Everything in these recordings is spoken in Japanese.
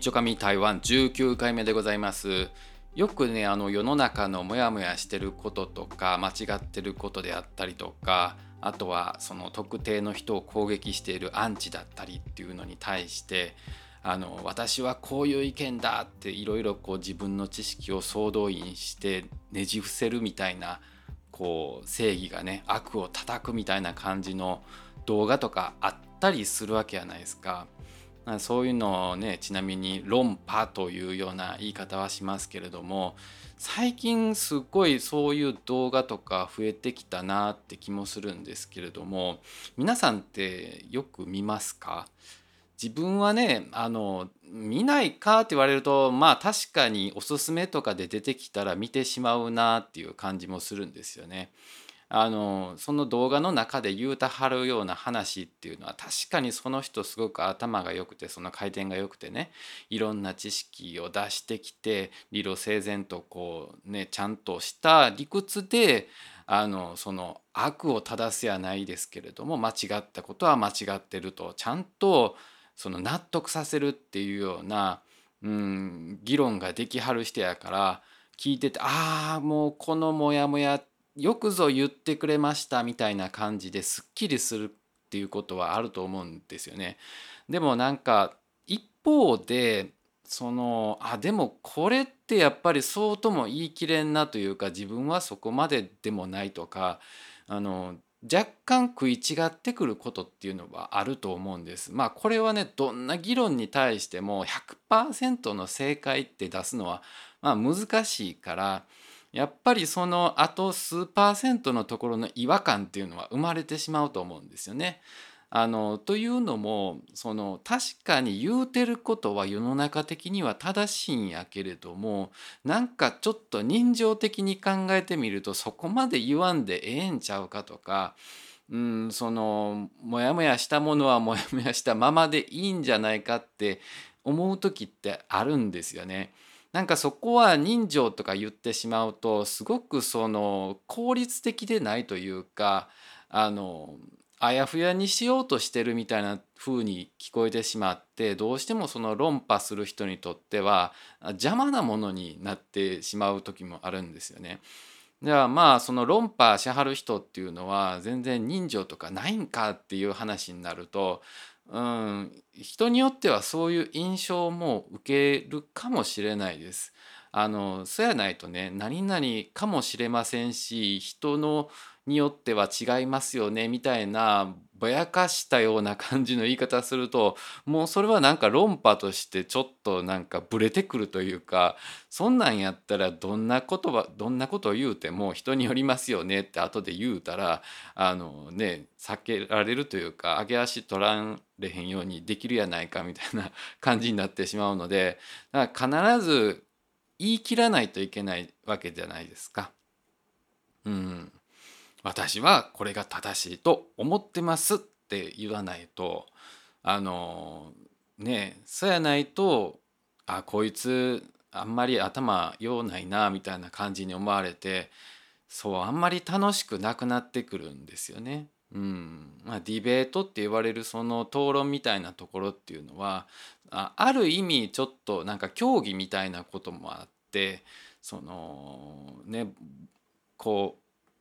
ちょかみ台湾19回目でございますよくねあの世の中のモヤモヤしてることとか間違ってることであったりとかあとはその特定の人を攻撃しているアンチだったりっていうのに対してあの私はこういう意見だっていろいろこう自分の知識を総動員してねじ伏せるみたいなこう正義がね悪を叩くみたいな感じの動画とかあったりするわけやないですか。そういうのをねちなみに論破というような言い方はしますけれども最近すっごいそういう動画とか増えてきたなって気もするんですけれども皆さんってよく見ますか？自分はねあの見ないかって言われるとまあ確かにおすすめとかで出てきたら見てしまうなっていう感じもするんですよね。あのその動画の中で言うたはるような話っていうのは確かにその人すごく頭が良くてその回転が良くてねいろんな知識を出してきて理路整然とこうねちゃんとした理屈であのその悪を正すやないですけれども間違ったことは間違ってるとちゃんとその納得させるっていうような、うん、議論ができはる人やから聞いててああもうこのモヤモヤってよくぞ言ってくれましたみたいな感じですっきりするっていうことはあると思うんですよね。でもなんか一方でそのあでもこれってやっぱりそうとも言い切れんなというか自分はそこまででもないとかあの若干食い違ってくることっていうのはあると思うんです。まあこれはねどんな議論に対しても100%の正解って出すのはまあ難しいからやっぱりそのあと数パーセントのところの違和感っていうのは生まれてしまうと思うんですよね。あのというのもその確かに言うてることは世の中的には正しいんやけれどもなんかちょっと人情的に考えてみるとそこまで言わんでええんちゃうかとか、うん、そのモヤモヤしたものは モヤモヤしたままでいいんじゃないかって思う時ってあるんですよね。なんかそこは人情とか言ってしまうとすごくその効率的でないというかあのあやふやにしようとしてるみたいな風に聞こえてしまってどうしてもその論破する人にとっては邪魔なものになってしまう時もあるんですよね。ではまあその論破しはる人っていうのは全然人情とかないんかっていう話になるとうん、人によってはそういう印象も受けるかもしれないです。あのそうやないとね何々かもしれませんし人のによっては違いますよねみたいなぼやかしたような感じの言い方するともうそれはなんか論破としてちょっとなんかブレてくるというかそんなんやったらどんなことはどんなことを言うても人によりますよねって後で言うたらあのね避けられるというか上げ足取られへんようにできるやないかみたいな 感じになってしまうのでだから必ず言い切らないといけないわけじゃないですか。うん私はこれが正しいと思ってますって言わないとあのねそうやないとあこいつあんまり頭用ないなみたいな感じに思われてそうあんまり楽しくなくなってくるんですよね。うんまあ、ディベートって言われるその討論みたいなところっていうのはあある意味ちょっとなんか競技みたいなこともあってそのねこう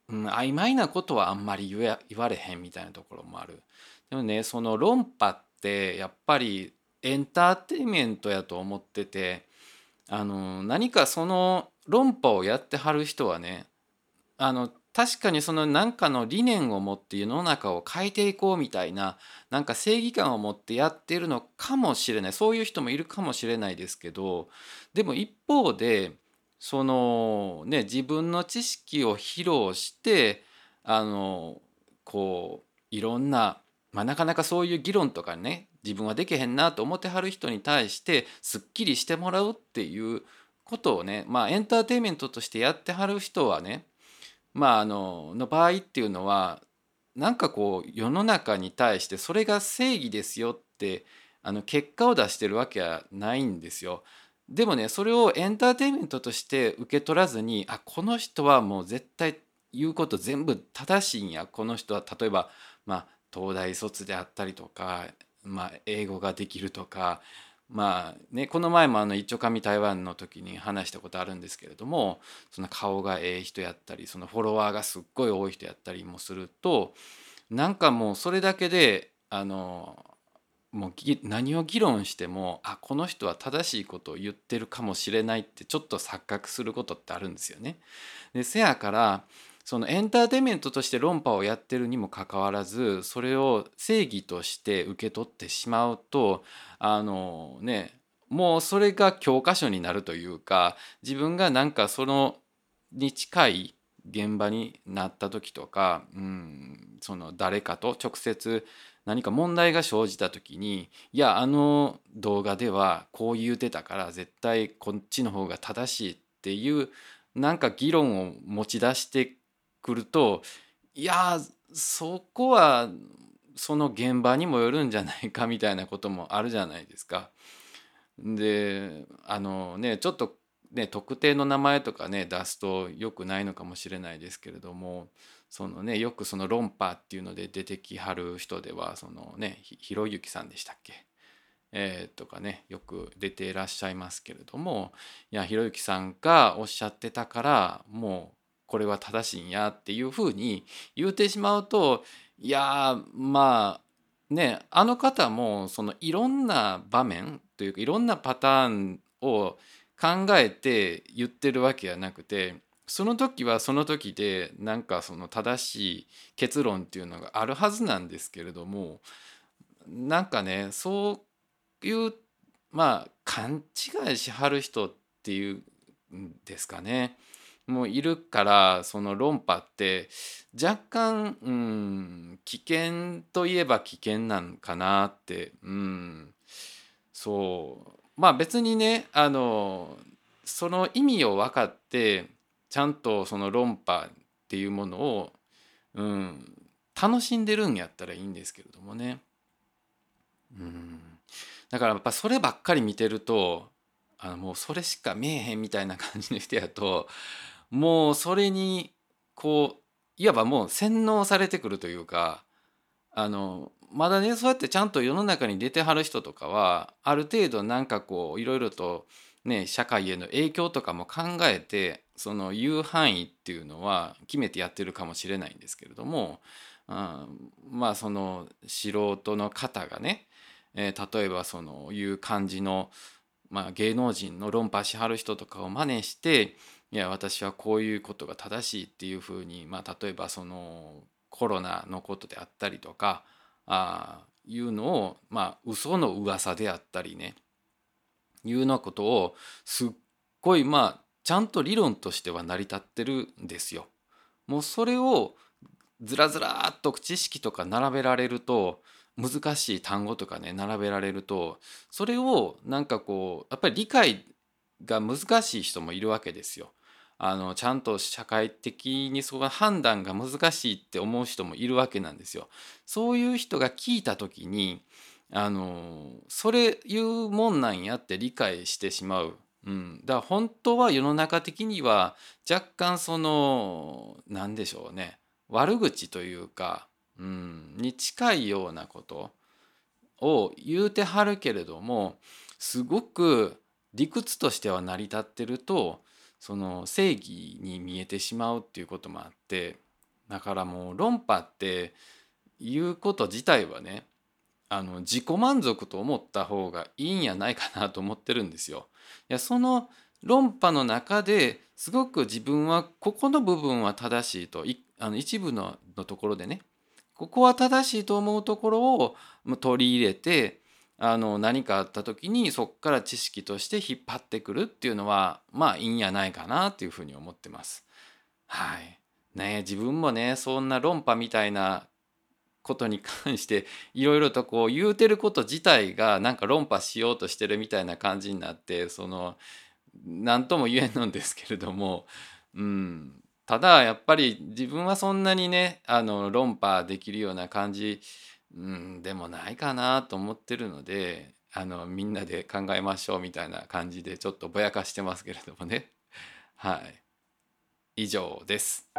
うん、曖昧なことはあんまり言われへんみたいなところもある。でもねその論破ってやっぱりエンターテインメントやと思っててあの何かその論破をやってはる人はねあの確かにその何かの理念を持って世の中を変えていこうみたいななんか正義感を持ってやってるのかもしれないそういう人もいるかもしれないですけどでも一方でそのね自分の知識を披露してあのこういろんな、まあ、なかなかそういう議論とかね自分はできへんなと思ってはる人に対してすっきりしてもらうっていうことをねまあエンターテインメントとしてやってはる人はねまああのの場合っていうのはなんかこう世の中に対してそれが正義ですよってあの結果を出してるわけはないんですよ。でもねそれをエンターテインメントとして受け取らずにあこの人はもう絶対言うこと全部正しいんや。この人は例えば、まあ、東大卒であったりとか、まあ、英語ができるとかまあねこの前もあの一丁紙台湾の時に話したことあるんですけれどもその顔がええ人やったりそのフォロワーがすっごい多い人やったりもするとなんかもうそれだけであのもう何を議論してもあこの人は正しいことを言ってるかもしれないってちょっと錯覚することってあるんですよね。でせやからそのエンターテインメントとして論破をやってるにもかかわらずそれを正義として受け取ってしまうとあのねもうそれが教科書になるというか自分がなんかそのに近い現場になった時とか、うん、その誰かと直接何か問題が生じた時にいやあの動画ではこう言うてたから絶対こっちの方が正しいっていうなんか議論を持ち出してくるといやそこはその現場にもよるんじゃないかみたいなこともあるじゃないですか。であのねちょっとね特定の名前とかね出すとよくないのかもしれないですけれどもそのねよくその論破っていうので出てきはる人ではそのねひろゆきさんでしたっけ？えー、とかねよく出ていらっしゃいますけれどもいやひろゆきさんがおっしゃってたからもうこれは正しいんやっていうふうに言うてしまうといやまあねあの方もそのいろんな場面というかいろんなパターンを考えて言ってるわけじゃなくてその時はその時でなんかその正しい結論っていうのがあるはずなんですけれどもなんかねそういうまあ勘違いしはる人っていうんですかね。もういるからその論破って若干、うん、危険といえば危険なんかなって、うん、そう。まあ別にねあのその意味を分かってちゃんとその論破っていうものを、うん、楽しんでるんやったらいいんですけれどもね。うん、だからやっぱそればっかり見てるとあのもうそれしか見えへんみたいな感じの人やともうそれにこういわばもう洗脳されてくるというかあのまだねそうやってちゃんと世の中に出てはる人とかはある程度なんかこういろいろとね社会への影響とかも考えてその言う範囲っていうのは決めてやってるかもしれないんですけれども、うん、まあその素人の方がね、えー、例えばそのいう感じの、まあ、芸能人の論破しはる人とかを真似していや私はこういうことが正しいっていうふうに、まあ、例えばそのコロナのことであったりとかあいうのをまあ嘘の噂であったりねいうようなことをすっごいまあちゃんと理論としては成り立ってるんですよ。もうそれをずらずらっと知識とか並べられると難しい単語とかね並べられるとそれをなんかこうやっぱり理解が難しい人もいるわけですよ。あのちゃんと社会的にその判断が難しいって思う人もいるわけなんですよ。そういう人が聞いた時にあのそれいうもんなんやって理解してしまう。うん、だから本当は世の中的には若干その何でしょうね悪口というか、うん、に近いようなことを言うてはるけれどもすごく理屈としては成り立ってるとその正義に見えてしまうっていうこともあってだからもう論破っていうこと自体はねあの自己満足と思った方がいいんやないかなと思ってるんですよ。いやその論破の中ですごく自分はここの部分は正しいといあの一部ののところでねここは正しいと思うところを取り入れてあの何かあった時にそこから知識として引っ張ってくるっていうのはまあいいんやないかなっていうふうに思ってます。はいね、自分もねそんな論破みたいなことに関していろいろとこう言うてること自体がなんか論破しようとしてるみたいな感じになってその何とも言えんのですけれども、うん、ただやっぱり自分はそんなにねあの論破できるような感じうん、でもないかなと思ってるのであのみんなで考えましょうみたいな感じでちょっとぼやかしてますけれどもね。はい。以上です。